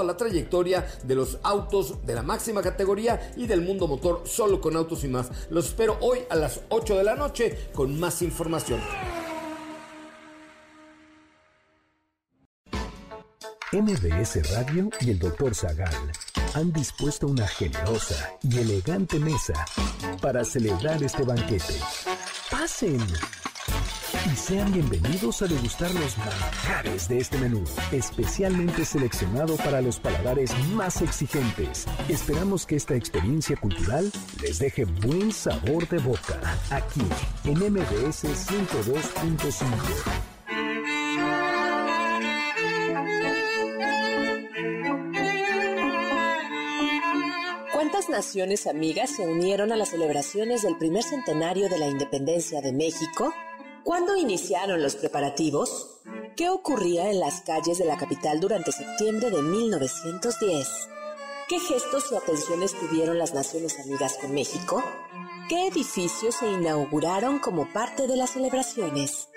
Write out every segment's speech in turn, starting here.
toda la trayectoria de los autos de la máxima categoría y del mundo motor solo con autos y más. Los espero hoy a las 8 de la noche con más información. MBS Radio y el Dr. Zagal han dispuesto una generosa y elegante mesa para celebrar este banquete. ¡Pasen! Y sean bienvenidos a degustar los manjares de este menú, especialmente seleccionado para los paladares más exigentes. Esperamos que esta experiencia cultural les deje buen sabor de boca, aquí en MBS 102.5. ¿Cuántas naciones amigas se unieron a las celebraciones del primer centenario de la independencia de México? ¿Cuándo iniciaron los preparativos? ¿Qué ocurría en las calles de la capital durante septiembre de 1910? ¿Qué gestos o atenciones tuvieron las Naciones Amigas con México? ¿Qué edificios se inauguraron como parte de las celebraciones?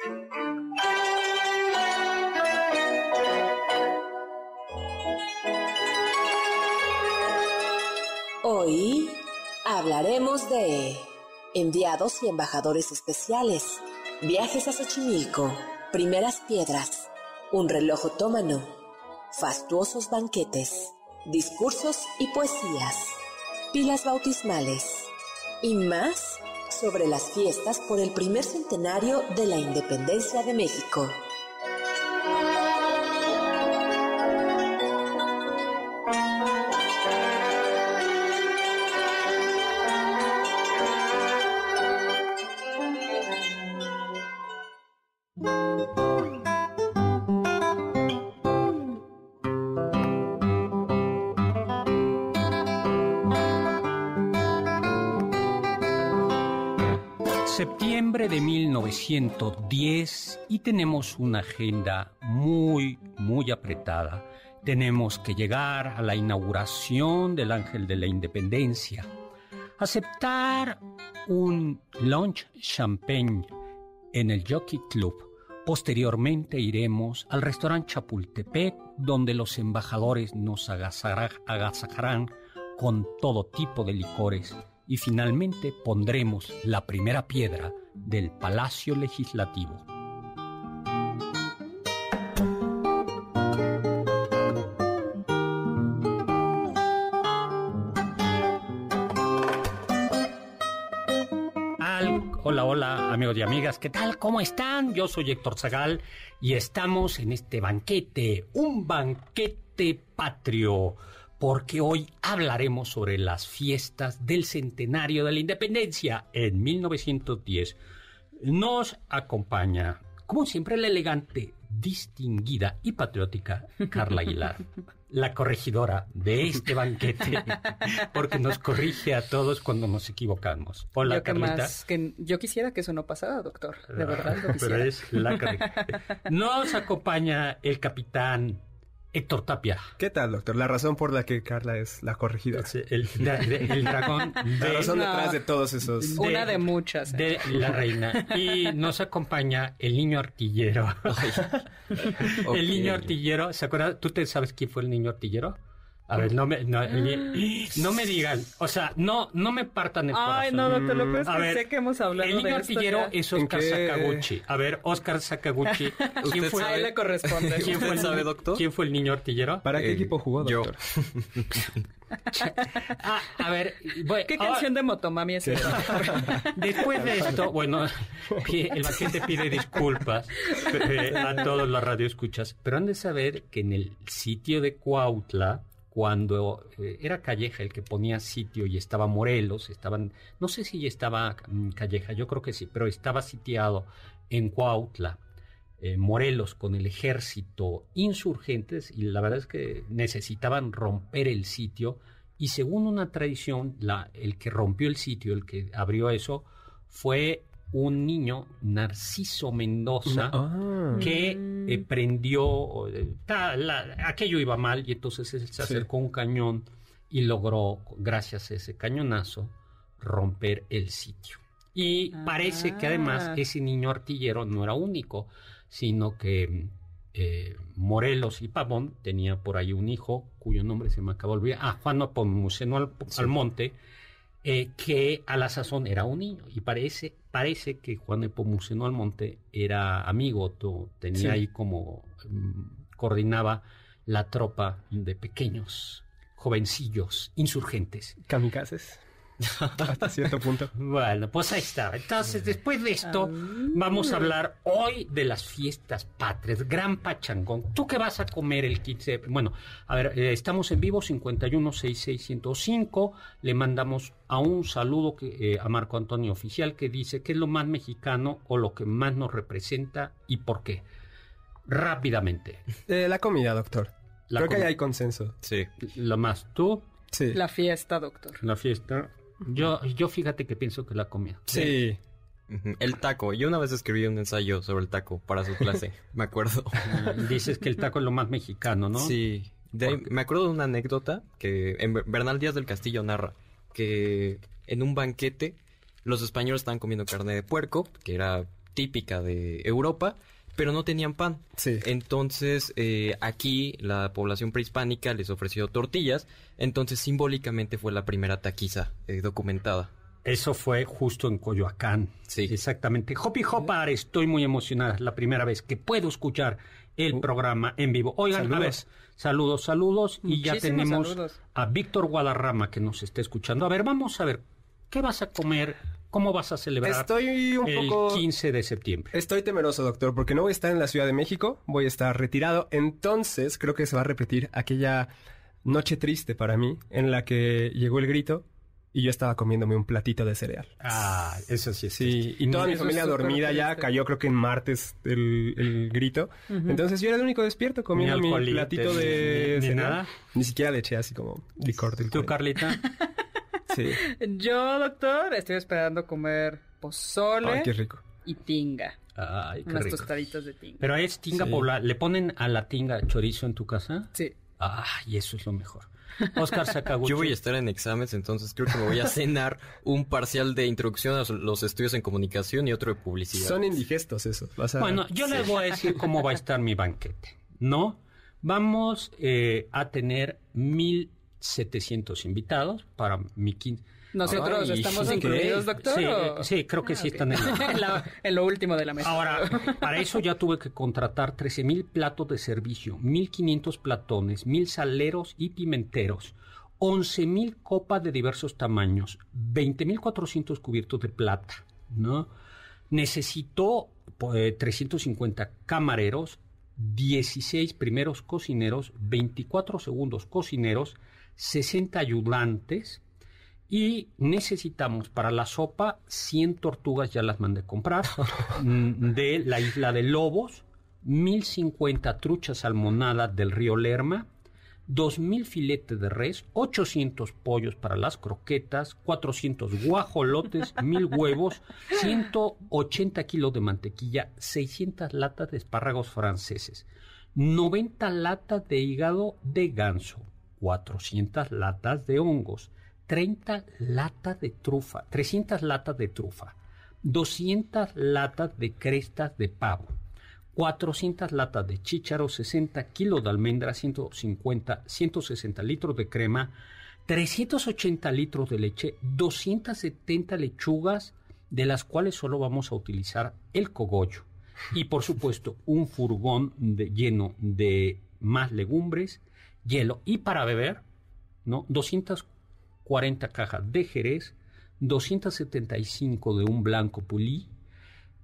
Hoy hablaremos de enviados y embajadores especiales Viajes a Xochimilco, primeras piedras, un reloj otomano, fastuosos banquetes, discursos y poesías, pilas bautismales. Y más sobre las fiestas por el primer centenario de la independencia de México. 1910 y tenemos una agenda muy, muy apretada. Tenemos que llegar a la inauguración del Ángel de la Independencia, aceptar un lunch champagne en el Jockey Club. Posteriormente iremos al restaurante Chapultepec, donde los embajadores nos agasajarán con todo tipo de licores y finalmente pondremos la primera piedra del Palacio Legislativo. Hola, hola amigos y amigas, ¿qué tal? ¿Cómo están? Yo soy Héctor Zagal y estamos en este banquete, un banquete patrio porque hoy hablaremos sobre las fiestas del centenario de la independencia en 1910. Nos acompaña, como siempre, la elegante, distinguida y patriótica Carla Aguilar, la corregidora de este banquete, porque nos corrige a todos cuando nos equivocamos. Hola, yo Carlita. que yo quisiera que eso no pasara, doctor. De verdad lo Pero es la correcta. Nos acompaña el capitán Héctor Tapia. ¿Qué tal, doctor? La razón por la que Carla es la corregida. El, el dragón. De, la razón detrás de todos esos. De, una de muchas. De la reina. Y nos acompaña el niño artillero. okay. El niño artillero. ¿Se acuerdan? ¿Tú te sabes quién fue el niño artillero? A ver, no me, no, no, me digan, o sea, no, no me partan el corazón. Ay, no, doctor López, a ver, sé que hemos hablado El niño de artillero esto es Oscar Sakaguchi. A ver, Oscar Sakaguchi. ¿Quién fue? A él le corresponde. ¿Quién fue el, sabe, doctor? ¿Quién fue el niño artillero? ¿Para qué eh, equipo jugó, doctor? Yo. ah, a ver, voy, ¿qué canción de Motomami es esa? Después de esto, bueno, el paciente pide disculpas eh, a todos los radioescuchas, pero han de saber que en el sitio de Cuautla, cuando eh, era Calleja el que ponía sitio y estaba Morelos, estaban, no sé si ya estaba mm, Calleja, yo creo que sí, pero estaba sitiado en Cuautla. eh, Morelos con el ejército insurgentes y la verdad es que necesitaban romper el sitio y según una tradición, el que rompió el sitio, el que abrió eso, fue un niño, Narciso Mendoza, Ah. que eh, prendió, eh, ta- la- aquello iba mal y entonces él se acercó un cañón y logró, gracias a ese cañonazo, romper el sitio. Y parece que además Ah. ese niño artillero no era único, sino que eh, Morelos y Pavón tenía por ahí un hijo cuyo nombre se me acaba de olvidar, ah, Juan Nepomuceno Al- Almonte, eh, que a la sazón era un niño. Y parece, parece que Juan Nepomuceno Almonte era amigo, to- tenía Sí. ahí como mm, coordinaba la tropa de pequeños, jovencillos, insurgentes. Kamikazes. Hasta cierto punto. Bueno, pues ahí está. Entonces, después de esto, vamos a hablar hoy de las fiestas patrias, gran pachangón. ¿Tú qué vas a comer el 15? Bueno, a ver, eh, estamos en vivo, 5166105. Le mandamos a un saludo que, eh, a Marco Antonio Oficial que dice qué es lo más mexicano o lo que más nos representa y por qué. Rápidamente. Eh, la comida, doctor. La Creo que ahí hay consenso. Sí. Lo más tú, Sí. La fiesta, doctor. la fiesta. Yo, yo fíjate que pienso que la comida. Sí. El taco. Yo una vez escribí un ensayo sobre el taco para su clase. me acuerdo. Dices que el taco es lo más mexicano, ¿no? Sí. De ahí- me acuerdo de una anécdota que en Ber- Bernal Díaz del Castillo narra que en un banquete los españoles estaban comiendo carne de puerco, que era típica de Europa, pero no tenían pan. Sí. Entonces, eh, aquí la población prehispánica les ofreció tortillas, entonces simbólicamente fue la primera taquiza eh, documentada. Eso fue justo en Coyoacán. Sí. Exactamente. Hopi Hopar, estoy muy emocionada. La primera vez que puedo escuchar el programa en vivo. Oigan, a ver, Saludos. saludos, saludos. Y ya tenemos saludos. a Víctor Guadarrama que nos está escuchando. A ver, vamos a ver, ¿qué vas a comer? ¿Cómo vas a celebrar Estoy un el poco... 15 de septiembre? Estoy temeroso, doctor, porque no voy a estar en la Ciudad de México, voy a estar retirado. Entonces, creo que se va a repetir aquella noche triste para mí, en la que llegó el grito y yo estaba comiéndome un platito de cereal. Ah, eso sí es Sí, y toda mi familia dormida ya cayó creo que en martes el, el grito. Entonces yo era el único despierto comiendo mi, platito de ni- ni cereal. nada. Ni siquiera le eché así como licor del ¿Tú. Carlita? Sí. Yo, doctor, estoy esperando comer pozole Ay, qué rico. y tinga. Ay, qué Unas rico. tostaditas de tinga. Pero es tinga Sí. ¿Le ponen a la tinga chorizo en tu casa? Sí. Ay, eso es lo mejor. Oscar Sakaguchi. Yo voy a estar en exámenes, entonces creo que me voy a cenar un parcial de introducción a los estudios en comunicación y otro de publicidad. Son indigestos esos. Vas a- Bueno, yo les voy a decir cómo va a estar mi banquete, ¿no? Vamos eh, a tener 1.700 invitados para mi quince. Nosotros estamos incluidos, doctor. Sí, ¿o? eh, sí, creo que Ah, sí ok. están en en, la- en lo último de la mesa. Ahora, para eso ya tuve que contratar 13.000 platos de servicio, 1.500 platones, 1.000 saleros y pimenteros, 11.000 copas de diversos tamaños, 20.400 cubiertos de plata, ¿no? Necesitó pues, 350 camareros, 16 primeros cocineros, 24 segundos cocineros, 60 ayudantes, y necesitamos para la sopa 100 tortugas, ya las mandé comprar, mm, de la isla de Lobos, 1050 truchas salmonadas del río Lerma, 2000 filetes de res, 800 pollos para las croquetas, 400 guajolotes, 1000 huevos, 180 kilos de mantequilla, 600 latas de espárragos franceses, 90 latas de hígado de ganso, 400 latas de hongos, 30 latas de trufa, 300 latas de trufa, 200 latas de crestas de pavo, 400 latas de chícharo, 60 kilos de almendra, 150, 160 litros de crema, 380 litros de leche, 270 lechugas, de las cuales solo vamos a utilizar el cogollo. Y por supuesto, un furgón lleno de más legumbres, hielo. Y para beber, ¿no? 240 cajas de Jerez, 275 de un blanco pulí,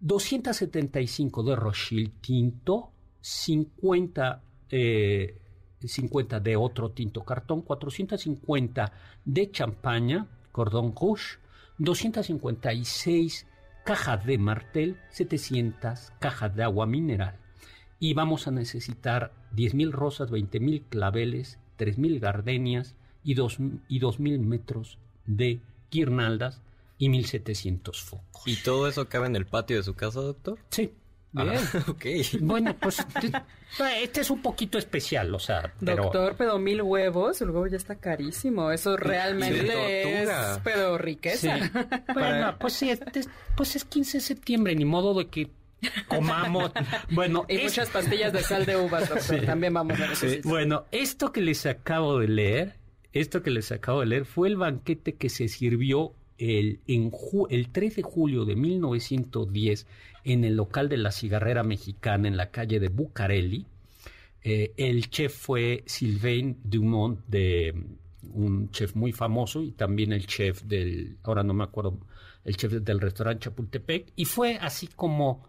275 de Rochil tinto, 50, eh, 50 de otro tinto cartón, 450 de champaña, cordón rouge, 256 cajas de martel, 700 cajas de agua mineral, y vamos a necesitar 10.000 rosas, 20.000 claveles, 3.000 gardenias y 2.000 metros de guirnaldas y 1.700 focos. ¿Y todo eso cabe en el patio de su casa, doctor? Sí. Ah, Bien. ok. Bueno, pues este, es un poquito especial, o sea, pero... Doctor, pero mil huevos, el huevo ya está carísimo. Eso realmente es, pero Sí. riqueza. Bueno, pues sí, este es- pues es 15 de septiembre, ni modo de que comamos. Bueno, Y es- muchas pastillas de sal de uvas, doctor. También vamos a necesitar. Bueno, esto que les acabo de leer, esto que les acabo de leer fue el banquete que se sirvió el, en ju- el 3 de julio de 1910 en el local de la cigarrera mexicana en la calle de Bucareli. Eh, el chef fue Sylvain Dumont, de un chef muy famoso, y también el chef del, ahora no me acuerdo, el chef del restaurante Chapultepec, y fue así como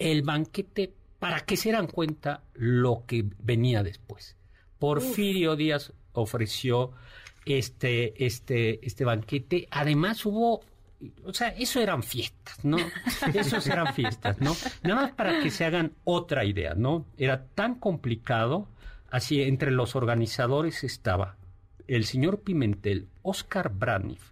el banquete para que se dieran cuenta lo que venía después. Porfirio Díaz ofreció este, este, este banquete. Además hubo, o sea, eso eran fiestas, ¿no? Esos eran fiestas, ¿no? Nada más para que se hagan otra idea, ¿no? Era tan complicado, así entre los organizadores estaba el señor Pimentel, Oscar Braniff,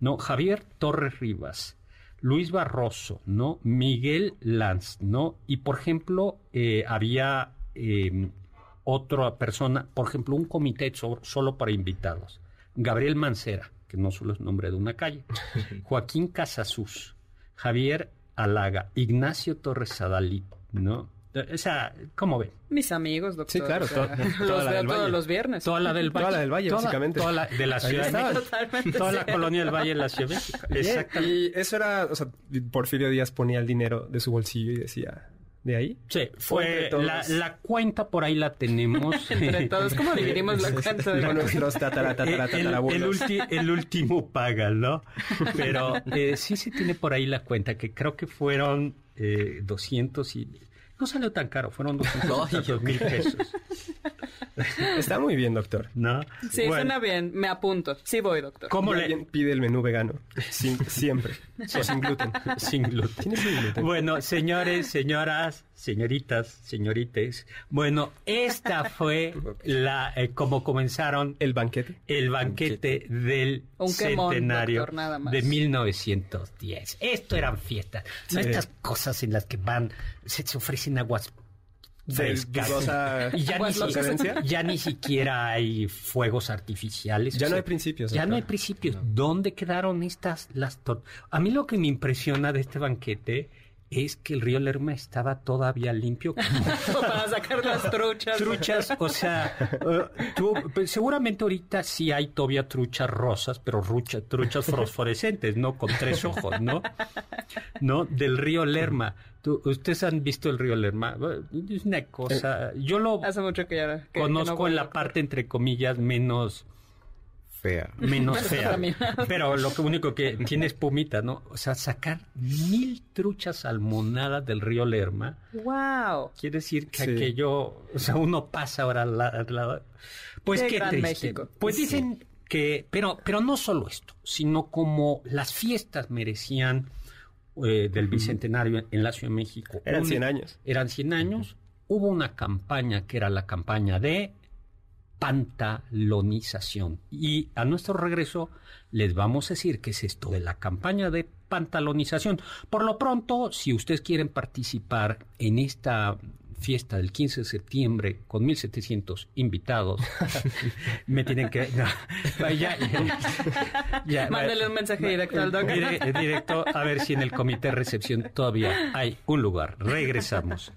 ¿no? Javier Torres Rivas, Luis Barroso, ¿no? Miguel Lanz, ¿no? Y por ejemplo, eh, había eh, otra persona, por ejemplo, un comité so- solo para invitados. Gabriel Mancera, que no solo es nombre de una calle. Joaquín Casasus, Javier Alaga, Ignacio Torres Adalí, ¿no? O sea, ¿cómo ven? Mis amigos, doctor. Sí, claro, o sea, to- los la veo del todos Valle. los viernes. Toda la del Valle. Toda la del Valle, Toda- básicamente. Toda la de la Ciudad de estaba. México. Totalmente Toda la colonia del Valle de la Ciudad de México. Exactamente. Y eso era, o sea, Porfirio Díaz ponía el dinero de su bolsillo y decía, ¿de ahí? Sí, fue la, la cuenta por ahí la tenemos. Entre todos, ¿cómo dividimos la cuenta? Con nuestros tatara, tatara, Eh, el, el tatarabuelos. ulti- el último paga, ¿no? Pero eh, sí se tiene por ahí la cuenta, que creo que fueron eh, 200 y... No salió tan caro, fueron 200 mil pesos, Está muy bien, doctor. ¿no? Sí, Bueno, suena bien. Me apunto. Sí voy, doctor. ¿Cómo le...? pide el menú vegano. Sin- siempre. O sin gluten. Sin gluten. Sin gluten. Bueno, señores, señoras, señoritas, señorites. Bueno, esta fue la eh, como comenzaron El banquete. el banquete del Un quemón, centenario doctor, nada más. de 1910. Esto eran fiestas, no estas cosas en las que van, se, se ofrecen aguas frescas. Y ya ni, Aguas si- procedencia. ya ni siquiera hay fuegos artificiales. Ya O no sea, hay principios. ya no hay principios. ¿Dónde quedaron estas las A mí lo que me impresiona de este banquete es que el río Lerma estaba todavía limpio como Para sacar las truchas. truchas, o sea, eh, tú- pues, seguramente ahorita sí hay todavía truchas rosas, pero rucha- truchas fosforescentes, ¿no? Con tres ojos, ¿no? ¿No? Del río Lerma. Tú- ¿Ustedes han visto el río Lerma? Es una cosa... Yo lo Hace mucho que ya. que- que conozco no en la parte, entre comillas, menos Fea. menos fea. Pero lo que único que tiene es pumita, ¿no? O sea, sacar mil truchas salmonadas del río Lerma ¡Wow! quiere decir que Sí. aquello, o sea, uno pasa ahora al la- lado. Pues Qué qué, gran triste. México. Pues dicen que, pero, pero no solo esto, sino como las fiestas merecían eh, del bicentenario en la Ciudad de México. Eran un- 100 años. Eran 100 años. Hubo una campaña que era la campaña de pantalonización. Y a nuestro regreso les vamos a decir qué es esto de la campaña de pantalonización. Por lo pronto, si ustedes quieren participar en esta fiesta del 15 de septiembre con 1700 invitados, me tienen que... no, ya- ya- ya- Mándale un mensaje directo al doctor. Dire- directo a ver si en el comité de recepción todavía hay un lugar. Regresamos.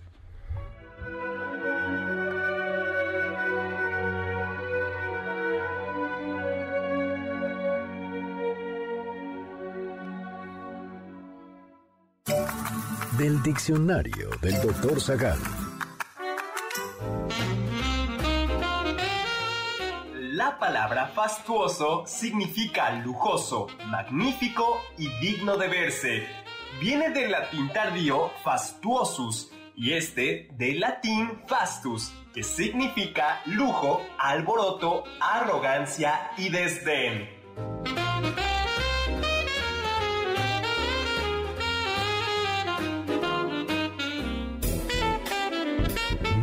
Del diccionario del doctor Zagal. La palabra fastuoso significa lujoso, magnífico y digno de verse. Viene del latín tardío fastuosus y este del latín fastus, que significa lujo, alboroto, arrogancia y desdén.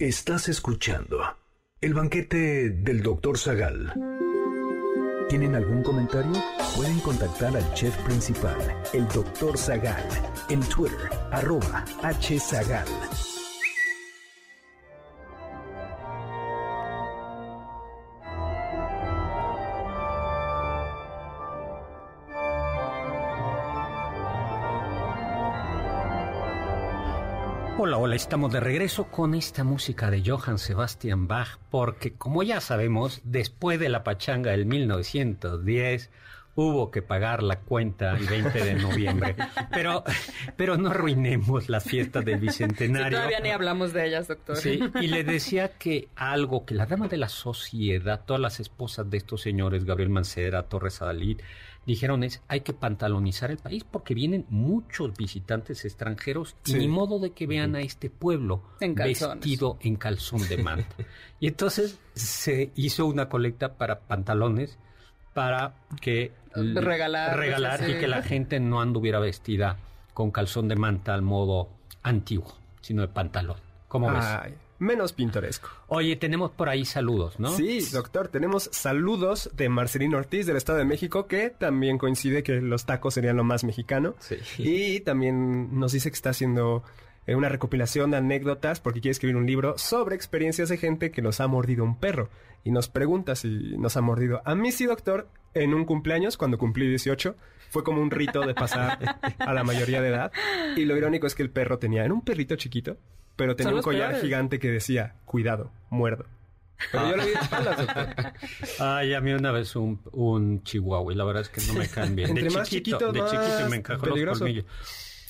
Estás escuchando el banquete del Dr. Zagal. ¿Tienen algún comentario? Pueden contactar al chef principal, el Dr. Zagal, en Twitter, arroba hzagal. Hola, estamos de regreso con esta música de Johann Sebastian Bach, porque como ya sabemos, después de la pachanga del 1910, hubo que pagar la cuenta el 20 de noviembre. Pero, pero no arruinemos las fiestas del Sí, Bicentenario. todavía ni hablamos de ellas, doctor. Sí, y le decía que algo que la dama de la sociedad, todas las esposas de estos señores, Gabriel Mancera, Torres Adalid, dijeron es, hay que pantalonizar el país porque vienen muchos visitantes extranjeros y ni modo de que vean a este pueblo En vestido en calzón de manta. y entonces se hizo una colecta para pantalones para que Regalar, regalar y que la gente no anduviera vestida con calzón de manta al modo antiguo, sino de pantalón. ¿Cómo ves? Menos pintoresco. Oye, tenemos por ahí saludos, ¿no? Sí, doctor, tenemos saludos de Marcelino Ortiz del Estado de México, que también coincide que los tacos serían lo más mexicano. Sí. Y también nos dice que está haciendo eh, una recopilación de anécdotas porque quiere escribir un libro sobre experiencias de gente que nos ha mordido un perro. Y nos pregunta si nos ha mordido. A mí sí, doctor, en un cumpleaños, cuando cumplí 18, fue como un rito de pasar a la mayoría de edad. Y lo irónico es que el perro tenía, era un perrito chiquito, pero tenía un collar peores. gigante que decía, cuidado, muerdo. Pero yo le di de espaldas, doctor. Ay, a mí una vez un, un chihuahua y la verdad es que no me caen bien. Entre de más chiquito, chiquito, de chiquito más me encajó peligroso. los colmillos.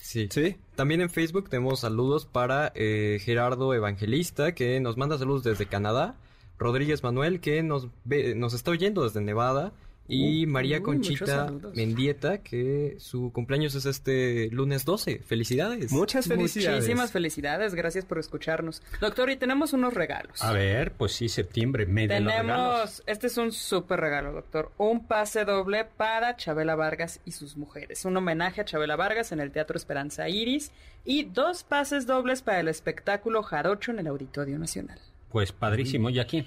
Sí. Sí. También en Facebook tenemos saludos para eh, Gerardo Evangelista, que nos manda saludos desde Canadá. Rodríguez Manuel, que nos, ve- nos está oyendo desde Nevada. Y María Conchita. Mendieta, que su cumpleaños es este lunes 12. Felicidades. Muchas felicidades. Muchísimas felicidades, gracias por escucharnos. Doctor, y tenemos unos regalos. A ver, pues sí, septiembre, regalos. Tenemos, este es un súper regalo, doctor. Un pase doble para Chabela Vargas y sus mujeres. Un homenaje a Chabela Vargas en el Teatro Esperanza Iris. Y dos pases dobles para el espectáculo Jarocho en el Auditorio Nacional. Pues padrísimo. ¿Y a quién?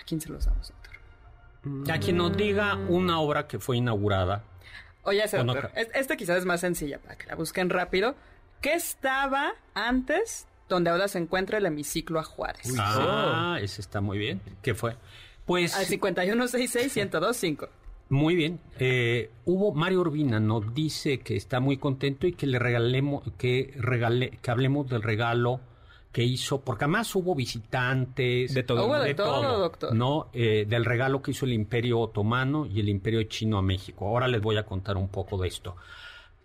¿A quién se los damos, doctor? A quien nos diga una obra que fue inaugurada. Oye, ese no doctor. creo. es- Este quizás es más sencilla para que la busquen rápido. ¿Qué estaba antes donde ahora se encuentra el hemiciclo a Juárez? Ah, ese está muy bien. ¿Qué fue? Pues Al 5166-1025. Muy bien. Eh, hubo Mario Urbina nos dice que está muy contento y que le regalemos, que regale, que hablemos del regalo que hizo, porque además hubo visitantes. De todo. Hubo de todo, doctor. No, Eh, del regalo que hizo el Imperio Otomano y el Imperio Chino a México. Ahora les voy a contar un poco de esto.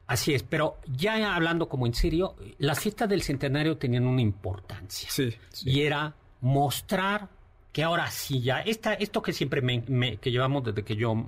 Así es, pero ya hablando como en serio, las fiestas del centenario tenían una importancia Sí. y era mostrar que ahora sí ya esta esto que siempre me, me- que llevamos desde que yo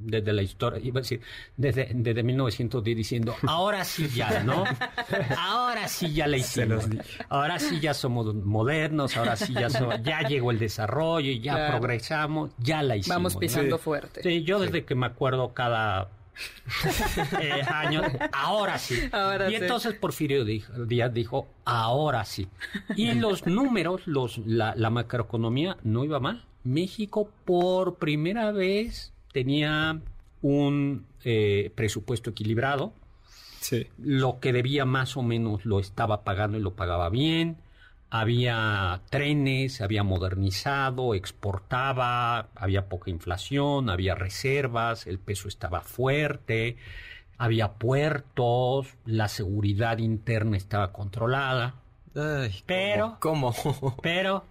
desde la historia iba a decir desde desde 1910 diciendo ahora sí ya no ahora sí ya la hicimos ahora sí ya somos modernos ahora sí ya so- ya llegó el desarrollo y ya Claro. progresamos ya la hicimos Vamos pisando fuerte. Sí, yo desde que me acuerdo cada eh, año, ahora sí. Ahora y sí. entonces Porfirio dijo- Díaz dijo, ahora sí. Y los números, los, la, la macroeconomía no iba mal. México por primera vez tenía un eh, presupuesto equilibrado. Sí. Lo que debía más o menos lo estaba pagando y lo pagaba bien. Había trenes, había modernizado, exportaba, había poca inflación, había reservas, el peso estaba fuerte, había puertos, la seguridad interna estaba controlada. Pero- ¿Cómo? Pero,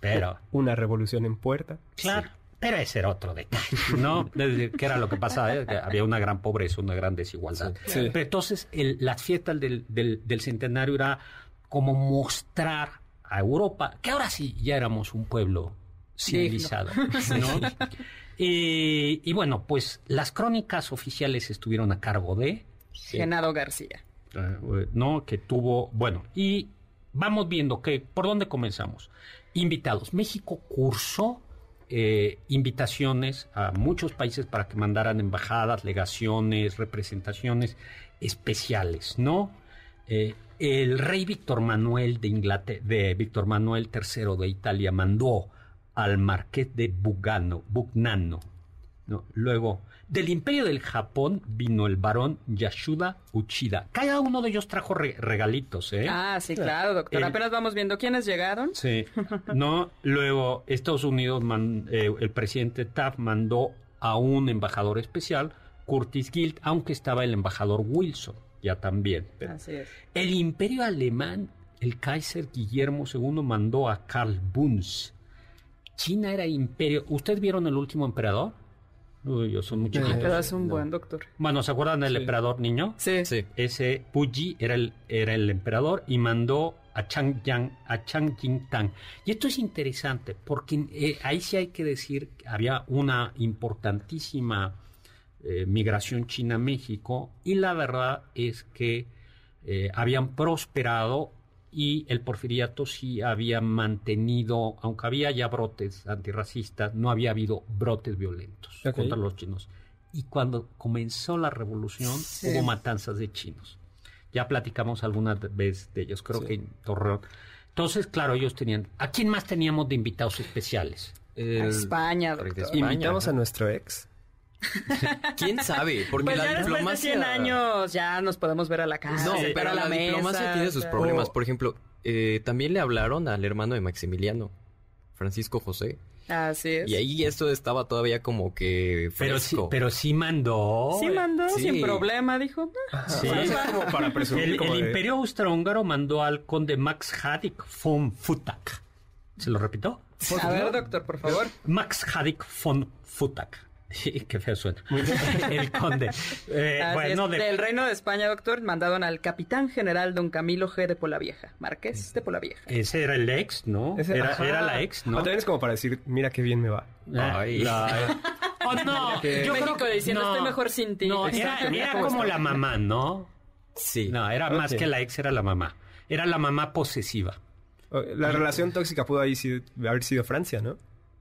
pero, Una revolución en puerta. Claro, pero ese era otro detalle, ¿no? ¿Qué era lo que pasaba? Eh, que Había una gran pobreza, una gran desigualdad. Sí. Pero entonces, el- las fiestas del, del- del centenario era como mostrar a Europa que ahora sí ya éramos un pueblo civilizado. ¿no? y, y bueno, pues las crónicas oficiales estuvieron a cargo de Genaro García. eh, ¿no? Que tuvo, bueno, y vamos viendo que, ¿por dónde comenzamos? Invitados. México cursó eh, invitaciones a muchos países para que mandaran embajadas, legaciones, representaciones especiales, ¿no? Eh, el rey Víctor Manuel de Inglaterra, de Víctor Manuel III de Italia mandó al marqués de Bugano, Bugnano, ¿no? Luego, del imperio del Japón vino el barón Yashuda Uchida. Cada uno de ellos trajo re- regalitos, ¿eh? Ah, sí, claro, doctor. El- Apenas vamos viendo quiénes llegaron. Sí. No, luego Estados Unidos, man- eh, el presidente Taft mandó a un embajador especial, Curtis Guild, aunque estaba el embajador Wilson, ya también. Pero- Así es. el imperio alemán, el Kaiser Guillermo II mandó a Karl Bunz. China era imperio. ¿Ustedes vieron el último emperador? Uy, yo soy muy chiquito. Pero es un buen doctor. Bueno, ¿se acuerdan del emperador niño? Sí. Sí. Ese Puyi era el, era el emperador y mandó a Chang, Yang, a Chang Jing-tang. Y esto es interesante porque eh, ahí sí hay que decir que había una importantísima eh, migración China-México y la verdad es que eh, habían prosperado y el porfiriato sí había mantenido, aunque había ya brotes antirracistas, no había habido brotes violentos contra los chinos. Y cuando comenzó la revolución Sí. hubo matanzas de chinos. Ya platicamos alguna vez de ellos, creo que en Torreón. Entonces, claro, ellos tenían... ¿A quién más teníamos de invitados especiales? El- A España, doctor. España, Invitamos a nuestro ex. ¿Quién sabe? Porque Pues la ya después de diplomacia... 100 años ya nos podemos ver a la casa, No, pero a la, la, mesa. diplomacia tiene sus o problemas. Por ejemplo, eh, también le hablaron al hermano de Maximiliano, Francisco José. Así es. Y ahí esto estaba todavía como que Pero sí, fresco. pero sí mandó... Sí mandó, Sí. sin problema, dijo. "Ah, Sí. Es como para presumir El, como el de- imperio austrohúngaro mandó al conde Max Hadik von Futak. ¿Se lo repito? A ver, doctor, por favor. Max Hadik von Futak. Qué feo suena. el conde. Eh, bueno, es. de- Del Reino de España, doctor, mandaron al capitán general don Camilo G. de Polavieja, marqués de Polavieja. ese era el ex, ¿no? Ese- era, la ex, O ¿no? también es como para decir, mira qué bien me va. Eh, Ay. la- Oh, no, que- yo México creo que- diciendo, no, "Estoy mejor sin ti". No, era, era cómo como la mamá, ¿no? Sí. No, era más que la ex, era la mamá. Era la mamá posesiva. O- La relación tóxica pudo ahí haber sido Francia, ¿no?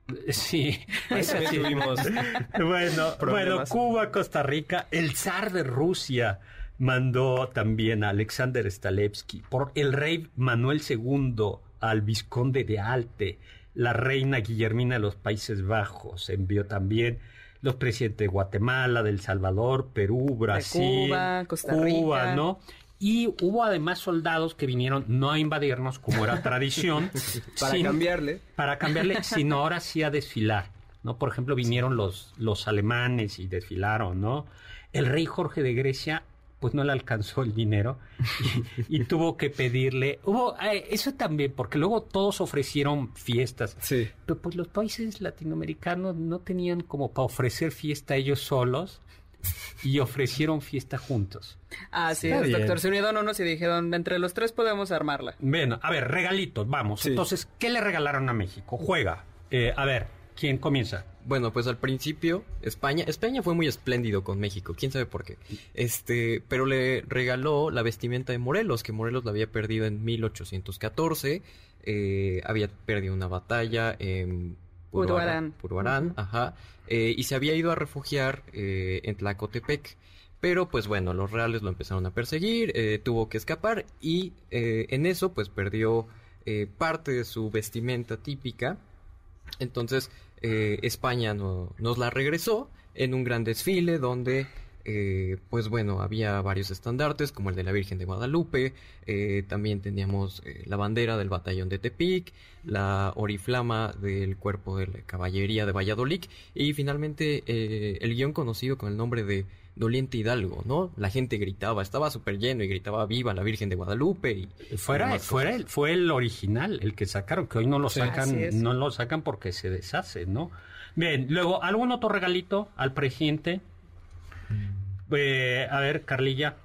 Sí, eso tuvimos Bueno, bueno. Cuba, Costa Rica, el zar de Rusia mandó también a Alexander Stalevsky, por el rey Manuel II al vizconde de Alte, la reina Guillermina de los Países Bajos, envió también los presidentes de Guatemala, del Salvador, Perú, Brasil, Cuba, Costa Cuba, Rica. ¿no? Y hubo además soldados que vinieron no a invadirnos como era tradición, para sin- cambiarle. para cambiarle, sino ahora sí a desfilar, ¿no? Por ejemplo, vinieron los, los alemanes y desfilaron, ¿no? El rey Jorge de Grecia, pues no le alcanzó el dinero y, y tuvo que pedirle, hubo, eh, eso también, porque luego todos ofrecieron fiestas, Sí. pero pues los países latinoamericanos no tenían como para ofrecer fiesta ellos solos y ofrecieron fiesta juntos. Así Está es, bien. doctor. Se unieron unos y dijeron, entre los tres podemos armarla. Bueno, a ver, regalitos, vamos. Sí. Entonces, ¿qué le regalaron a México? Juega. Eh, a ver, ¿quién comienza? Bueno, pues al principio España, España fue muy espléndido con México, quién sabe por qué. Este, pero le regaló la vestimenta de Morelos, que Morelos la había perdido en 1814, eh, había perdido una batalla en Puruarán. Puruarán, ajá, eh, y se había ido a refugiar eh, en Tlacotepec. Pero pues bueno, los reales lo empezaron a perseguir, eh, tuvo que escapar y eh, en eso pues perdió eh, parte de su vestimenta típica. Entonces eh, España no- nos la regresó en un gran desfile donde eh, pues bueno, había varios estandartes como el de la Virgen de Guadalupe, eh, también teníamos eh, la bandera del batallón de Tepic, la oriflama del cuerpo de la caballería de Valladolid y finalmente eh, el guion conocido con el nombre de Doliente Hidalgo, ¿no? La gente gritaba, estaba súper lleno y gritaba viva la Virgen de Guadalupe y Fuera, fuera el, fue el original, el que sacaron, que hoy no lo sacan, no lo sacan porque se deshace, ¿no? Bien, luego, ¿algún otro regalito al presidente? Eh, a ver, Carlilla.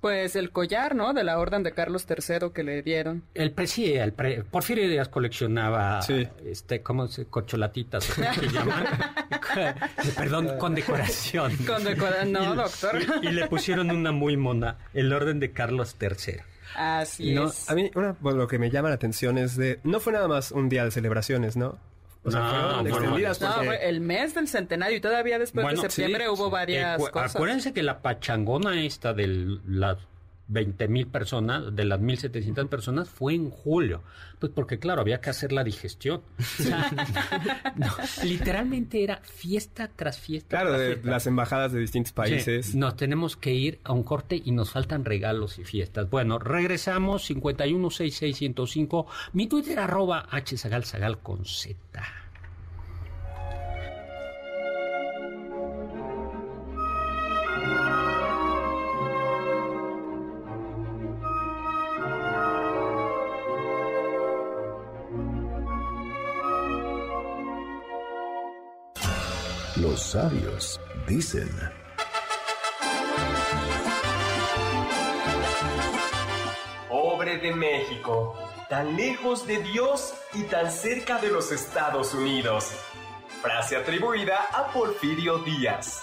Pues el collar, ¿no? De la orden de Carlos III que le dieron. El pre, sí, el pre- Porfirio Díaz coleccionaba, Sí. este, ¿cómo se? Corcholatitas, ¿cómo se llaman? Perdón, condecoración. Condecora- no, Y- doctor. Y, y le pusieron una muy mona, el orden de Carlos III. Así No, es. a mí una, bueno, lo que me llama la atención es de... No fue nada más un día de celebraciones, ¿no? O sea, No, fueron no, extendidas No, porque... fue el mes del centenario y todavía después Bueno, de septiembre sí, hubo sí. varias Eh, cosas. Acuérdense que la pachangona esta de las 20 mil personas, de las 1.700 personas, fue en julio. Pues porque, claro, había que hacer la digestión. O sea, no, literalmente era fiesta tras fiesta. Claro, tras de fiesta. las embajadas de distintos países. Sí, nos tenemos que ir a un corte y nos faltan regalos y fiestas. Bueno, regresamos 5166105. Mi Twitter arroba hsagalsagal con z. Los sabios dicen. Pobre de México, tan lejos de Dios y tan cerca de los Estados Unidos. Frase atribuida a Porfirio Díaz.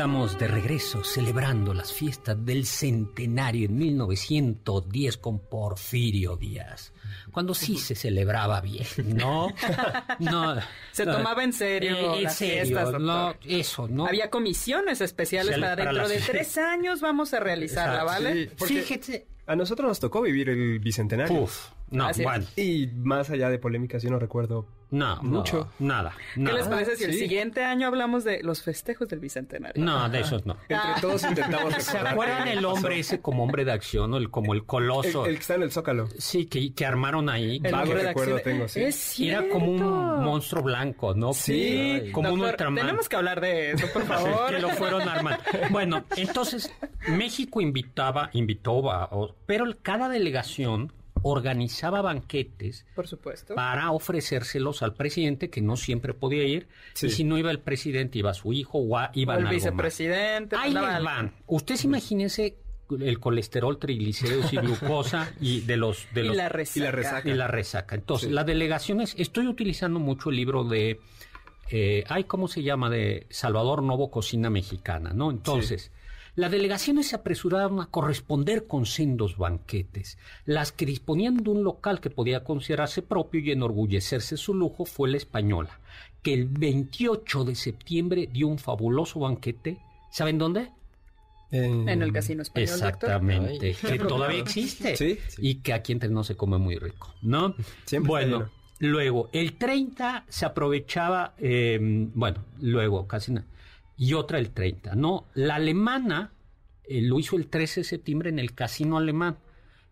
Estamos de regreso celebrando las fiestas del centenario en 1910 con Porfirio Díaz. Cuando sí se celebraba bien, ¿no? No. Se no, tomaba en serio eh, en las serio, fiestas, no, doctor. eso, ¿no? Había comisiones especiales para para dentro las- de tres años vamos a realizarla, Exacto, ¿vale? Sí, porque Fíjate. a nosotros nos tocó vivir el bicentenario. Uf, no, Así es. Y más allá de polémicas, yo no recuerdo no, Mucho. no, nada, ¿Qué les parece si el siguiente año hablamos de los festejos del bicentenario? No, de esos no. Entre todos intentamos ¿Se acuerdan el hombre pasó. ese como hombre de acción, o el, como el coloso? el que está en el Zócalo. Sí, que, que armaron ahí. El Vago hombre de recuerdo acción- tengo, sí. Es cierto. Era como un monstruo blanco, ¿no? Sí, como un Doctor, Ultraman. Tenemos que hablar de eso, por favor. que lo fueron armando. Bueno, entonces México invitaba, invitó, a- pero cada delegación organizaba banquetes Por supuesto. para ofrecérselos al presidente que no siempre podía ir Sí. y si no iba el presidente iba su hijo o a- O el algo más. vicepresidente. Ahí les van. Ustedes imagínense el colesterol, triglicéridos y glucosa y de los de Y los la resaca. Y la resaca. y la resaca. Entonces, Sí. las delegaciones, estoy utilizando mucho el libro de, eh, ay, ¿cómo se llama? De Salvador Novo Cocina Mexicana, ¿no? Entonces, las delegaciones se apresuraron a corresponder con sendos banquetes. Las que disponían de un local que podía considerarse propio y enorgullecerse su lujo fue la española, que el 28 de septiembre dio un fabuloso banquete. ¿Saben dónde? En, En el casino español. Exactamente, Ay. que todavía existe. Sí. Y que aquí entre no se come muy rico, ¿no? Siempre bueno, luego, el 30 se aprovechaba, eh, bueno, luego casi nada. Y otra el 30, ¿no? La alemana eh, lo hizo el 13 de septiembre en el casino alemán.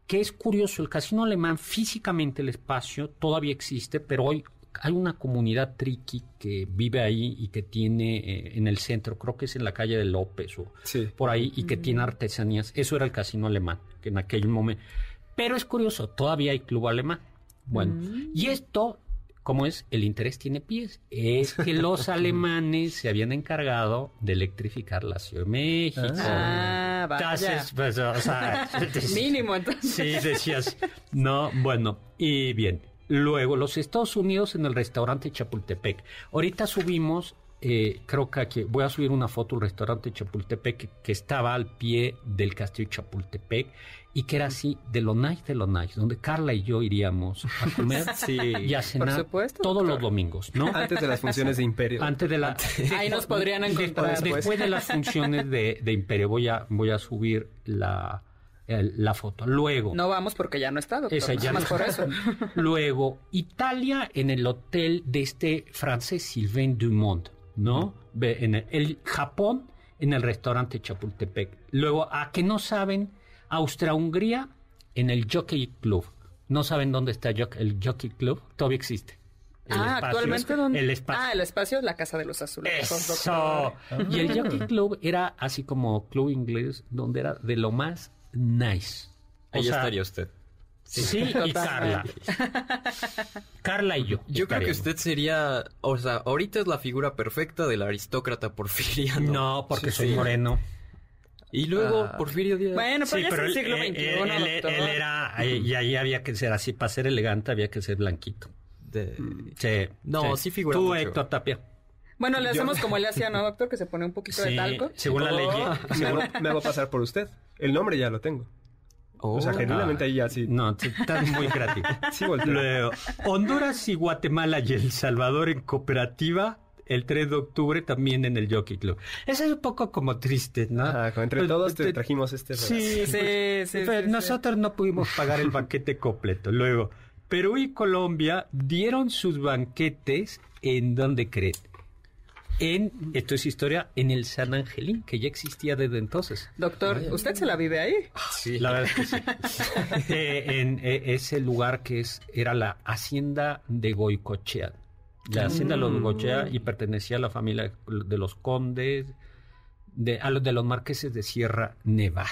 Que es curioso, el casino alemán, físicamente el espacio todavía existe, pero hoy hay una comunidad triqui que vive ahí y que tiene eh, en el centro, creo que es en la calle de López o Sí. por ahí y que tiene artesanías. Eso era el casino alemán, que en aquel momento. Pero es curioso, todavía hay club alemán. Bueno, y esto, como es, el interés tiene pies, es que los alemanes se habían encargado de electrificar la Ciudad de México. Ah, vaya. Entonces, pues, o sea, Mínimo, entonces. Sí, decías, no, bueno, y bien. Luego, los Estados Unidos en el restaurante Chapultepec. Ahorita subimos eh, creo que aquí voy a subir una foto del restaurante Chapultepec que, que estaba al pie del castillo Chapultepec y que era así de lo nice de lo nice, donde Carla y yo iríamos a comer y a cenar supuesto, todos doctor. los domingos, ¿no? Antes de las funciones de Imperio. Antes de la Ahí nos podrían Después- encontrar. Después, de las funciones de, de Imperio voy a voy a subir la el- la foto. Luego No vamos porque ya no está, doctor. esa ya no- por eso. Luego, Italia en el hotel de este francés Sylvain Dumont, ¿no? Ve, En el, el Japón en el restaurante Chapultepec. Luego, a que no saben, Austria-Hungría en el Jockey Club. No saben dónde está el Jockey Club. Todavía existe. El ah, espacio- actualmente ¿dónde? El espacio. Ah, el espacio es la casa de los azulejos, Eso. doctor. Y el Jockey Club era así como club inglés, donde era de lo más nice. O Ahí sea, estaría usted. Sí, y Carla. Carla y yo. Yo creo que usted sería, o sea, ahorita es la figura perfecta del aristócrata porfiriano. No, porque Sí, soy sí. moreno. Y luego Ah. Porfirio Díaz. Bueno, pero ya es el él- siglo XXI, él, él- él era, eh, y ahí había que ser así, para ser elegante había que ser blanquito. de- Sí, No, sí figura Tú, mucho. Héctor Tapia. Bueno, le hacemos como él hacía, ¿no, doctor? Que se pone un poquito de Sí, talco. según la ley. Me hago, me hago pasar por usted. El nombre ya lo tengo. O sea, Oh. genuinamente ahí ya sí. No, estás muy creativo. Sí, volteo. Luego, Honduras y Guatemala y El Salvador en cooperativa el 3 de octubre también en el Jockey Club. Eso es un poco como triste, ¿no? Ah, entre Pues, todos te te- trajimos este regalo. Sí, Sí, pues, sí, pero sí, sí. nosotros no pudimos pagar el banquete completo. Luego, Perú y Colombia dieron sus banquetes en donde creen. En, esto es historia, en el San Angelín, que ya existía desde entonces. Doctor, ¿usted se la vive ahí? Sí. La verdad es que sí. Eh, en eh, ese lugar que es, era la hacienda de Goicochea. La hacienda de los Goicochea y pertenecía a la familia de los condes, de, a los de los marqueses de Sierra Nevada.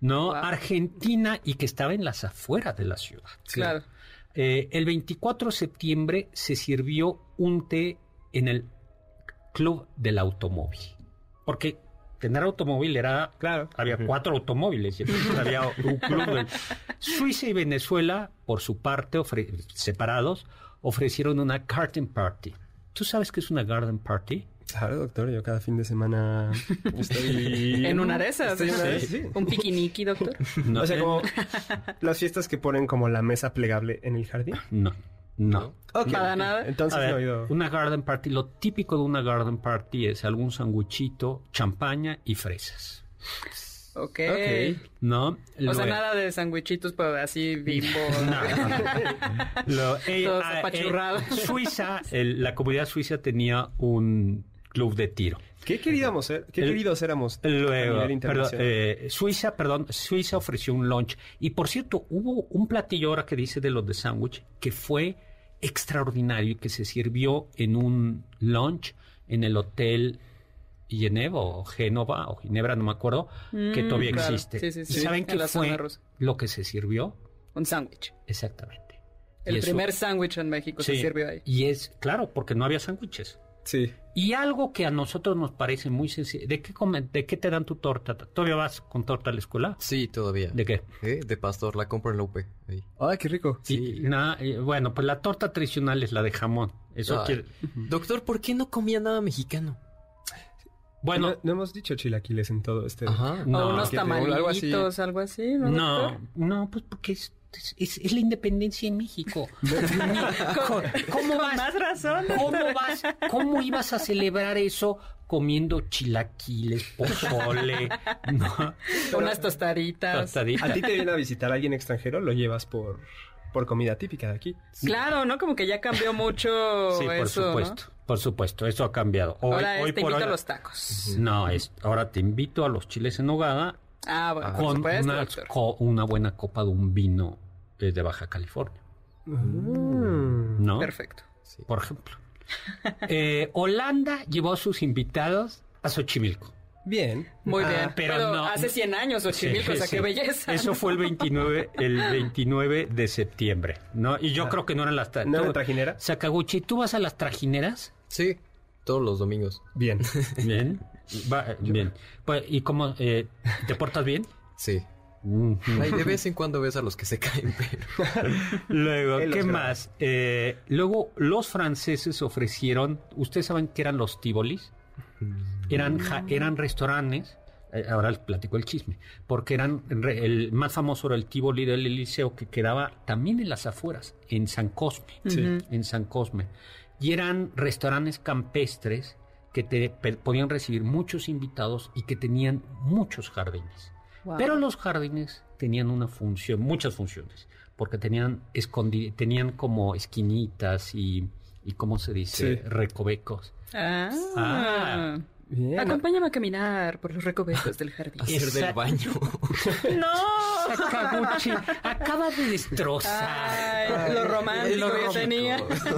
¿No? Wow. Argentina y que estaba en las afueras de la ciudad. Claro. Eh, el 24 de septiembre se sirvió un té en el Club del Automóvil. Porque tener automóvil era... Claro. Había cuatro automóviles y entonces había un club. de- Suiza y Venezuela, por su parte, ofre- separados, ofrecieron una garden party. ¿Tú sabes qué es una garden party? Claro, doctor, yo cada fin de semana estoy... En una de esas. Estoy en una de Sí. esas, sí. Un piquiniqui, doctor. No, O sea, como las fiestas que ponen como la mesa plegable en el jardín. No, no. Para nada. Entonces ver, no he una garden party, lo típico de una garden party es algún sanguchito, champaña y fresas. Ok. Ok. ¿No? O sea, Luego- nada de sandwichitos, pero así bimbo. Lo- eh, Todos apachurrados. eh, Suiza, el- la comunidad suiza tenía un club de tiro. ¿Qué queríamos ser? ¿Qué El- queridos éramos a Luego, nivel perdón, internacional? eh, Suiza, perdón, Suiza ofreció un lunch. Y por cierto, hubo un platillo ahora que dice de los de sándwich que fue extraordinario que se sirvió en un lunch en el hotel Geneva o Génova o Ginebra, no me acuerdo, que Mm, todavía claro. existe. Sí, sí, ¿Y saben En qué fue lo que se sirvió? Un sándwich. Exactamente. El eso- primer sándwich en México se sirvió ahí. Y es, claro, porque no había sándwiches. Sí. Y algo que a nosotros nos parece muy sencillo. ¿De qué, comen- ¿De qué te dan tu torta? ¿Todavía vas con torta a la escuela? Sí, todavía. ¿De qué? ¿Eh? De pastor, la compro en la UP. ahí. Ay, qué rico. Y- na- eh, bueno, pues la torta tradicional es la de jamón. Eso quiere... Doctor, ¿por qué no comía nada mexicano? Bueno, no, no hemos dicho chilaquiles en todo este... Ajá. No, o unos te- algo así. tamalitos, algo así, ¿no? no, no, pues porque es, es- es la independencia en México. ¿Cómo, cómo Con vas? más razón. ¿Cómo vas? ¿Cómo ibas a celebrar eso comiendo chilaquiles, pozole, no? Unas tostaditas. Tostaditas. ¿A ti te viene a visitar alguien extranjero? Lo llevas por, por comida típica de aquí. Claro, ¿no? Como que ya cambió mucho Sí, por eso, ¿no? supuesto, por supuesto, eso ha cambiado. Hoy, Ahora hoy es, te por invito hoy- a los tacos. No, es, ahora te invito a los chiles en nogada Ah, bueno, con supuesto, una, doctor. co- una buena copa de un vino eh, de Baja California, Mm. ¿no? Perfecto. Por ejemplo. Eh, Holanda llevó a sus invitados a Xochimilco. Bien. Muy Ah, bien. pero Pero, no- hace 100 años, Xochimilco, o sea, Sí, qué sí. belleza. Eso fue el 29, el 29 de septiembre, ¿no? Y yo creo que no eran las tra- ¿No era tú- trajinera? Sakaguchi, ¿tú vas a las trajineras? Sí, todos los domingos. Bien. Bien. Va, eh, bien. Pues, ¿Y cómo eh, te portas bien? Sí. Ay, de vez en cuando ves a los que se caen, pero... Luego, ¿qué más? Eh, luego, los franceses ofrecieron, ¿ustedes saben qué eran los tíbolis? Eran, ja- eran restaurantes, eh, ahora les platico el chisme, porque eran, re- el más famoso era el Tivoli del Eliseo, que quedaba también en las afueras, en San Cosme, en San Cosme. Y eran restaurantes campestres que te podían recibir muchos invitados y que tenían muchos jardines. Wow. Pero los jardines tenían una función, muchas funciones, porque tenían escondi tenían como esquinitas y, y ¿cómo se dice? Sí. Recovecos. Ah. Ah. Bien. Acompáñame a caminar por los recovecos del jardín. Hacer del baño. ¡No! Sakaguchi acaba de destrozar. Ay, lo romántico Lo que romántico. tenía.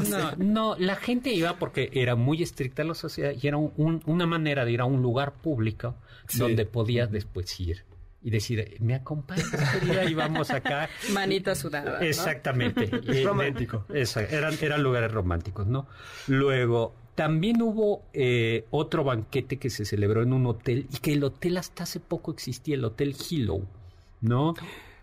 No, no, la gente iba porque era muy estricta la sociedad y era un- un- una manera de ir a un lugar público Sí. donde podías después ir y decir, me acompañas, querida, y vamos acá. Manita sudada. ¿no? Exactamente. Romántico. eran, eran lugares románticos, ¿no? Luego, también hubo eh, otro banquete que se celebró en un hotel y que el hotel hasta hace poco existía, el Hotel Hillow, ¿no?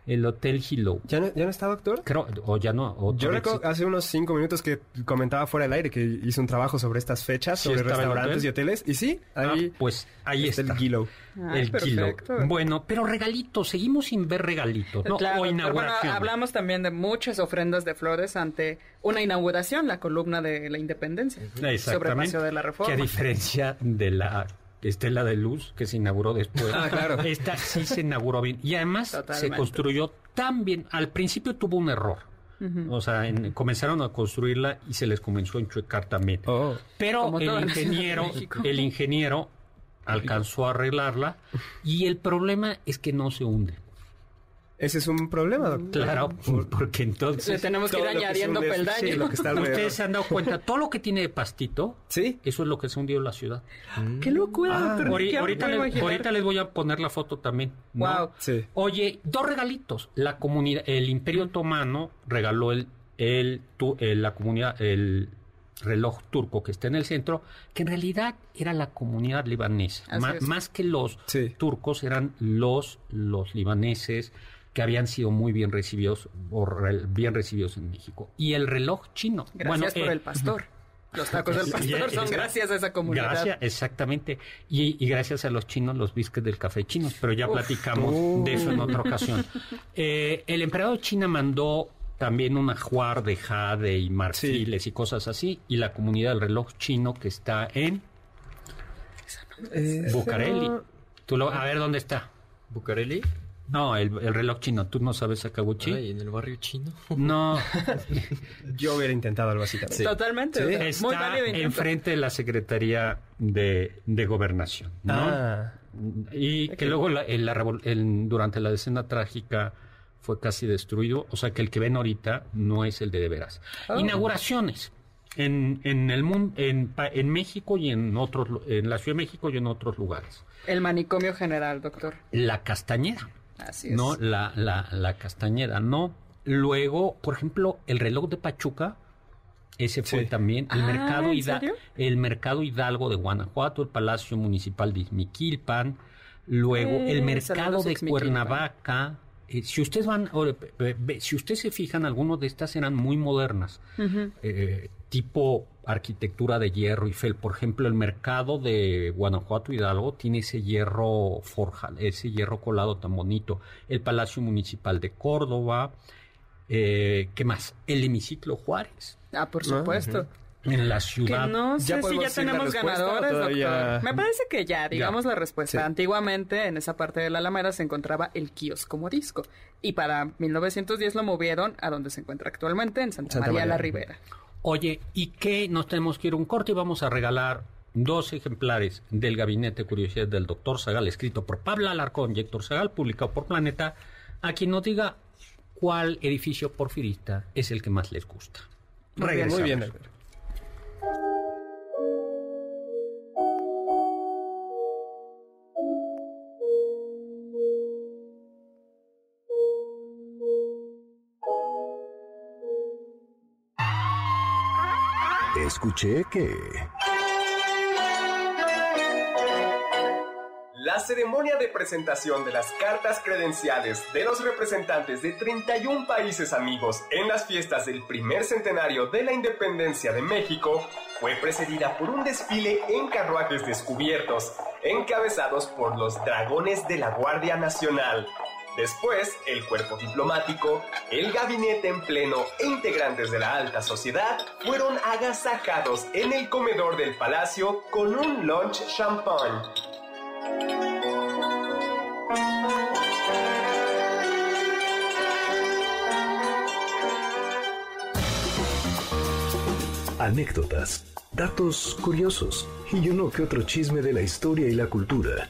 El Hotel Hillow. ¿Ya no, ¿Ya no está, doctor? Creo, o ya no. o Yo recuerdo hace unos cinco minutos que comentaba fuera del aire que hizo un trabajo sobre estas fechas, Sí, sobre restaurantes hotel. y hoteles. Y sí, ahí Ah, pues ahí está. el Gilo. Ay, el kilo. perfecto. Bueno, pero regalitos, seguimos sin ver regalitos, ¿no? Claro, o inauguración. bueno, hablamos también de muchas ofrendas de flores ante una inauguración, la columna de la independencia. Sobre el paseo de la reforma. Que a diferencia de la estela de luz que se inauguró después. Ah, claro. Esta sí se inauguró bien. Y además se construyó tan bien. Al principio tuvo un error. O sea, en- comenzaron a construirla y se les comenzó a enchuecar también. Oh. Pero el ingeniero, el ingeniero alcanzó a arreglarla y el problema es que no se hunde. Ese es un problema, doctor. Claro, porque entonces Le tenemos que ir que añadiendo peldaños. sí, lo que está alrededor. ustedes se han dado cuenta, todo lo que tiene de pastito, Sí. eso es lo que se hundió la ciudad. ¡Qué locura, Ah. doctor! Ahori- ¿Qué ahorita, les, imaginar? ahorita les voy a poner la foto también. ¿no? Wow. Sí. Oye, dos regalitos. La comunidad, el Imperio Otomano regaló el, el, tu- el- la comunidad, el reloj turco que está en el centro, que en realidad era la comunidad libanesa. Más que los Sí. turcos eran los, los libaneses que habían sido muy bien recibidos o re- bien recibidos en México. Y el reloj chino. Gracias Bueno, por eh, el pastor. Los tacos del pastor son es- gracias a esa comunidad. Gracias, exactamente. Y, y gracias a los chinos, los biscuits del café chinos, pero ya platicamos de eso en otra ocasión. Eh, el emperador China mandó también un ajuar de jade y marfiles y cosas así, y la comunidad del reloj chino que está en Eh, Bucareli. Tú lo, a ver dónde está. ¿Bucareli? No, el, el reloj chino. ¿Tú no sabes Sakaguchi? Ay, en el barrio chino. No, Yo hubiera intentado algo así también. Totalmente. muy está válido intento. enfrente de la Secretaría de, de Gobernación. ¿no? Ah, Y que luego la- en la durante la escena trágica fue casi destruido. O sea que el que ven ahorita no es el de de veras. Oh. Inauguraciones. En, en el mundo, en, pa- en México y en otros, en la Ciudad de México y en otros lugares. El manicomio general, doctor. La Castañeda, Así es. no la, la, la Castañeda, no. Luego, por ejemplo, el reloj de Pachuca, ese fue Sí. también el Ah, mercado ¿en Hida- serio? el mercado Hidalgo de Guanajuato, el Palacio Municipal de Izmiquilpan, luego Eh, el mercado saludos, de. Cuernavaca. Eh, si ustedes van, o, eh, si ustedes se fijan, algunas de estas eran muy modernas, eh, tipo arquitectura de hierro y fel. Por ejemplo, el mercado de Guanajuato Hidalgo tiene ese hierro forja, ese hierro colado tan bonito. El Palacio Municipal de Córdoba, eh, ¿qué más? El hemiciclo Juárez Ah, por supuesto. en la Que ciudad. no sé si ya decir la tenemos ganadores, todavía- doctor. Me parece que ya, digamos la respuesta. Sí. Antiguamente, en esa parte de la Alameda se encontraba el kiosco morisco. Y para 1910 lo movieron a donde se encuentra actualmente, en Santa, Santa María, María. la Ribera. Oye, ¿y qué? Nos tenemos que ir a un corte y vamos a regalar dos ejemplares del Gabinete de Curiosidades del Doctor Zagal, escrito por Pablo Alarcón y Héctor Zagal, publicado por Planeta, a quien nos diga cuál edificio porfirista es el que más les gusta. Muy bien, muy bien, Escuché que... la ceremonia de presentación de las cartas credenciales de los representantes de 31 países amigos en las fiestas del primer centenario de la independencia de México fue precedida por un desfile en carruajes descubiertos, encabezados por los dragones de la Guardia Nacional. Después, el cuerpo diplomático, el gabinete en pleno e integrantes de la alta sociedad fueron agasajados en el comedor del palacio con un lunch champagne. Anécdotas, datos curiosos y uno que otro chisme de la historia y la cultura.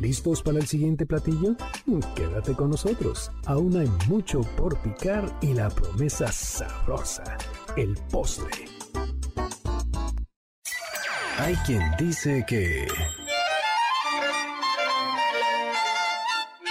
¿Listos para el siguiente platillo? Quédate con nosotros. Aún hay mucho por picar y la promesa sabrosa, el postre. Hay quien dice que...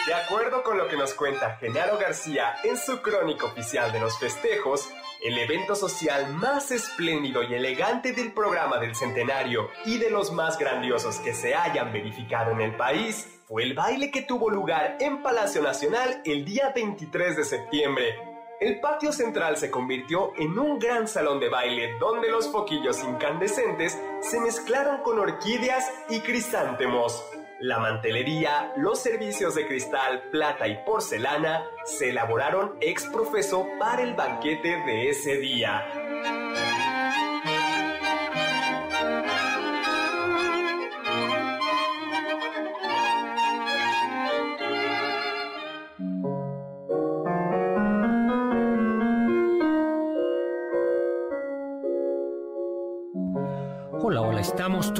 De acuerdo con lo que nos cuenta Genaro García en su crónica oficial de los festejos, el evento social más espléndido y elegante del programa del centenario y de los más grandiosos que se hayan verificado en el país fue el baile que tuvo lugar en Palacio Nacional el día 23 de septiembre. El patio central se convirtió en un gran salón de baile donde los foquillos incandescentes se mezclaron con orquídeas y crisantemos. La mantelería, los servicios de cristal, plata y porcelana se elaboraron ex profeso para el banquete de ese día.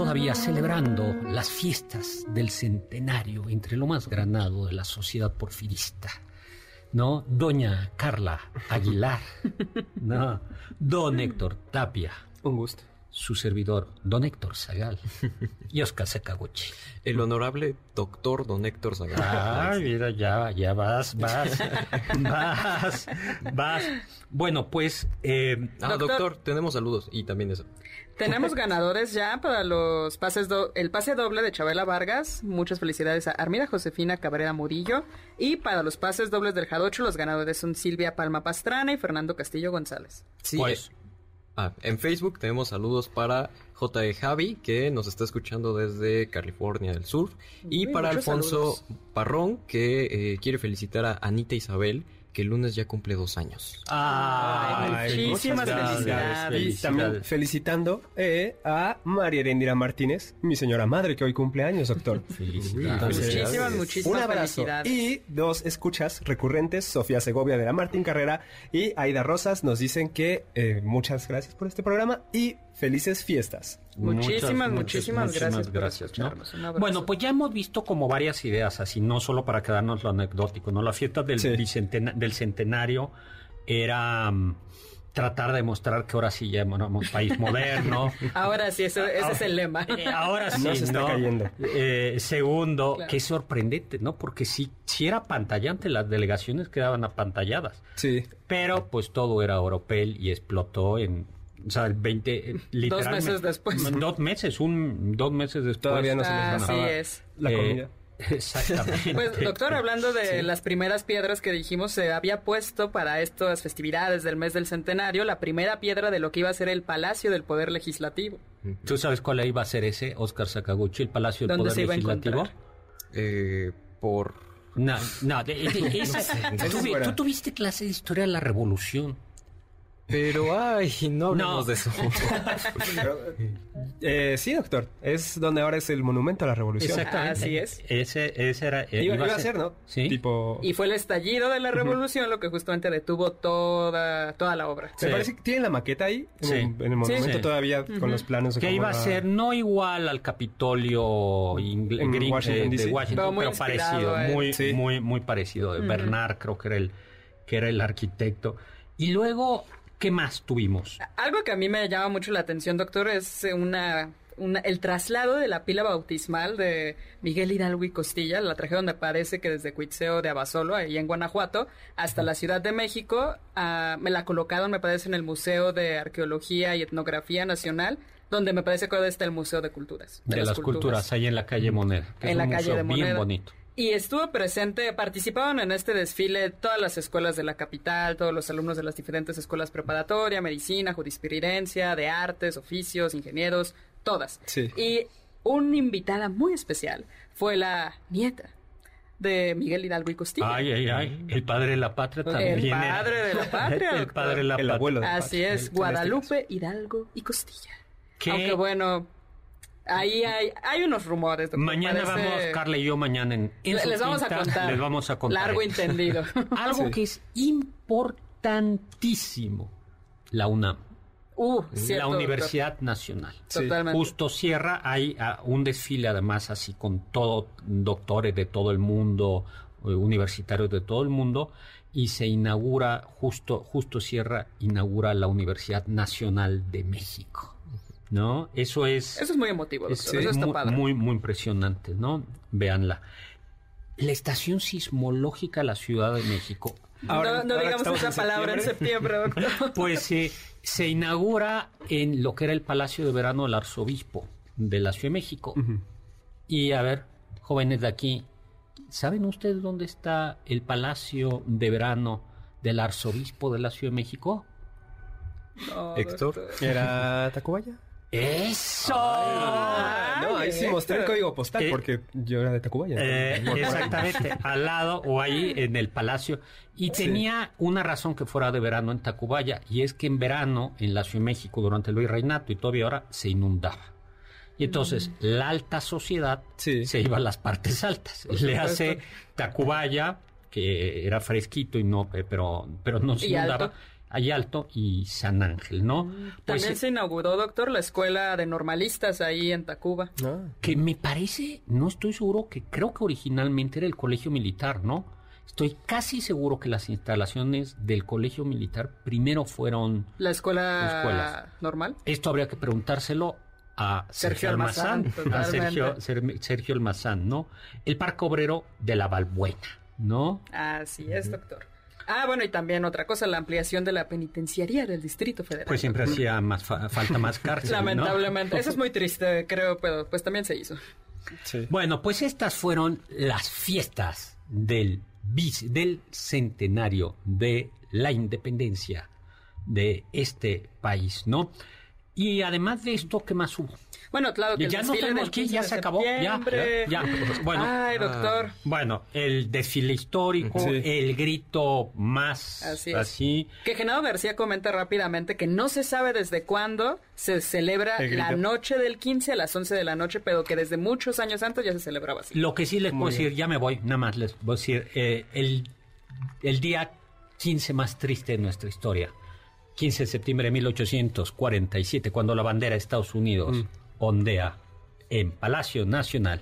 Todavía celebrando las fiestas del centenario entre lo más granado de la sociedad porfirista. ¿No? Doña Carla Aguilar. No. Don Héctor Tapia. Un gusto. Su servidor, don Héctor Zagal. Y Oscar Secaguchi. El honorable doctor don Héctor Zagal. Ay, mira, ya, ya vas, vas, vas, vas. Bueno, pues, eh, Ah, Doctor. doctor, tenemos saludos y también eso. Tenemos ganadores ya para los pases do- el pase doble de Chabela Vargas. Muchas felicidades a Armida Josefina Cabrera Murillo. Y para los pases dobles del Jarocho, los ganadores son Silvia Palma Pastrana y Fernando Castillo González. Sí, Pues. Ah, en Facebook tenemos saludos para J.E. Javi, que nos está escuchando desde California del Sur. Y para Alfonso saludos. Parrón, que eh, quiere felicitar a Anita Isabel, que el lunes ya cumple dos años. Ay, muchísimas muchas felicidades. Y también felicitando eh, a María Erendira Martínez, mi señora madre, que hoy cumple años, doctor. Felicidades. Entonces, Muchísimas, un muchísimas abrazo. felicidades. Y dos escuchas recurrentes, Sofía Segovia de la Martín Carrera y Aida Rosas, nos dicen que eh, muchas gracias por este programa y felices fiestas. Muchísimas, muchísimas gracias por ¿no? escucharnos. Un abrazo. Bueno, pues ya hemos visto como varias ideas así, no solo para quedarnos lo anecdótico, ¿no? La fiesta del, Sí. bicentena- del centenario era mm, tratar de mostrar que ahora sí ya éramos país moderno. Ahora sí, eso, ese es el lema. Eh, ahora sí, No se está cayendo. Eh, segundo, Claro. que es sorprendente, ¿no? Porque sí, sí era pantallante, las delegaciones quedaban apantalladas. Sí. Pero pues todo era oropel y explotó en... O sea, el 20... eh, literalmente- meses después. Dos meses, un... Dos meses después. Todavía no se les Así bajaba es. la Eh, comida. Exactamente. Pues, doctor, hablando de las primeras piedras que dijimos, se había puesto para estas festividades del mes del centenario la primera piedra de lo que iba a ser el Palacio del Poder Legislativo. ¿Tú sabes cuál iba a ser ese, Oscar Sakaguchi, el Palacio del ¿Dónde Poder se iba a Legislativo? encontrar? Eh, por... No, no, de- de- esa- Ese tú, es tuvi- fuera. tú tuviste clase de historia de la Revolución. Pero, ay, no hablemos No. de eso. Eh, sí, doctor. Es donde ahora es el monumento a la revolución. Exactamente. Así es. Ese, ese era. eh, Iba, iba a ser, ¿no? Sí. Tipo. Y fue el estallido de la revolución lo que justamente detuvo toda, toda la obra. Me Sí. parece que tienen la maqueta ahí, en, Sí. el, en el monumento Sí. todavía, con los planos de que iba a ser no igual al Capitolio ingl- En gring- Washington, eh, de D.C. Washington, Pero muy pero inspirado parecido, él. muy, Sí. muy, muy parecido. Bernard creo que era el que era el arquitecto. Y luego, ¿qué más tuvimos? Algo que a mí me llama mucho la atención, doctor, es eh, una, una- el traslado de la pila bautismal de Miguel Hidalgo y Costilla, la trajeron donde parece que desde Cuitzeo de Abasolo, ahí en Guanajuato, hasta la Ciudad de México. ah, me la colocaron, me parece, en el Museo de Arqueología y Etnografía Nacional, donde me parece que ahora está el Museo de Culturas. De, las culturas, ahí en la calle Moneda. que es en la un calle museo de Moneda. Bien bonito. Y estuvo presente, participaron en este desfile todas las escuelas de la capital, todos los alumnos de las diferentes escuelas preparatoria, medicina, jurisprudencia, de artes, oficios, ingenieros, todas. Sí. Y una invitada muy especial fue la nieta de Miguel Hidalgo y Costilla. Ay, ay, ay. El padre de la patria también. El era. padre de la patria, el padre de la El patria. abuelo de la Así patria, es, este Guadalupe Hidalgo y Costilla. ¿Qué? Aunque bueno, ahí hay, hay unos rumores. Mañana parece- vamos, Carla y yo, mañana en, en les vamos a contar. Les vamos a contar. Largo entendido. Algo Sí. que es importantísimo. La UNAM. Uh, cierto, la doctor. Universidad Nacional. Totalmente. Justo cierra, hay ah, un desfile además así con todo, doctores de todo el mundo, eh, universitarios de todo el mundo, y se inaugura, justo, justo cierra, inaugura la Universidad Nacional de México. ¿No? Eso es... Eso es muy emotivo, doctor. Es Eso está muy, padre. muy, muy impresionante, ¿no? Véanla. La estación sismológica de la Ciudad de México, Ahora- no no ahora que digamos esa en palabra en septiembre, doctor. pues eh, se inaugura en lo que era el Palacio de Verano del Arzobispo de la Ciudad de México. Y a ver, jóvenes de aquí, ¿saben ustedes dónde está el Palacio de Verano del Arzobispo de la Ciudad de México? No, Héctor. doctor. ¿Era Tacubaya? ¡Eso! Ah, no, ahí sí mostré el código postal Eh, porque yo era de Tacubaya. Eh, exactamente, al lado o ahí en el palacio. Y tenía una razón que fuera de verano en Tacubaya, y es que en verano en la Ciudad de México durante el virreinato y todavía ahora se inundaba. Y entonces la alta sociedad Sí. se iba a las partes altas. Le hace Tacubaya, que era fresquito y no, eh, pero, pero no se inundaba. alto. Ahí alto y San Ángel, ¿no? Pues También eh, se inauguró, doctor, la escuela de normalistas ahí en Tacuba. Ah, que me parece, no estoy seguro, que creo que originalmente era el colegio militar, ¿no? Estoy casi seguro que las instalaciones del colegio militar primero fueron... La escuela Escuelas. normal. Esto habría que preguntárselo a Sergio Sergio, Almazán, Almazán, a. Sergio, Ser- Sergio Almazán, ¿no? El Parque Obrero de la Balbuena, ¿no? Así es, doctor. Ah, bueno, y también otra cosa, la ampliación de la penitenciaría del Distrito Federal. Pues siempre hacía más fa- falta más cárcel, ¿no? Lamentablemente. Eso es muy triste, creo, pero pues también se hizo. sí. Bueno, pues estas fueron las fiestas del, bis- del centenario de la independencia de este país, ¿no? Y además de esto, ¿qué más hubo? Bueno, claro que el ya desfile tenemos del que ir, 15 ya de se acabó, ya, ya, Bueno, Ay, doctor. bueno, el desfile histórico, Sí. el grito más Así así. Que Genaro García comenta rápidamente que no se sabe desde cuándo se celebra la noche del 15 a las 11 de la noche, pero que desde muchos años antes ya se celebraba así. Lo que sí les puedo decir, ya me voy, nada más les voy a decir, eh, el, el día 15 más triste de nuestra historia, 15 de septiembre de 1847, cuando la bandera de Estados Unidos Mm. Ondea en Palacio Nacional,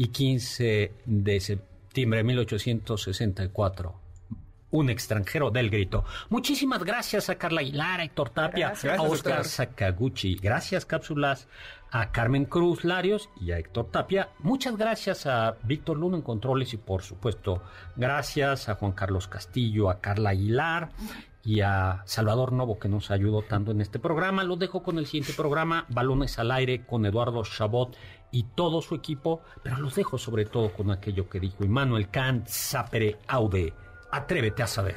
y 15 de septiembre de 1864. Un extranjero del grito. Muchísimas gracias a Carla Aguilar, a Héctor Tapia, Gracias, a Oscar. Sakaguchi. Gracias, cápsulas. A Carmen Cruz Larios y a Héctor Tapia. Muchas gracias a Víctor Luna en Controles y, por supuesto, gracias a Juan Carlos Castillo, a Carla Aguilar y a Salvador Novo que nos ayudó tanto en este programa. Los dejo con el siguiente programa, Balones al Aire, con Eduardo Chabot y todo su equipo, pero los dejo sobre todo con aquello que dijo Immanuel Kant, sapere aude. Atrévete a saber.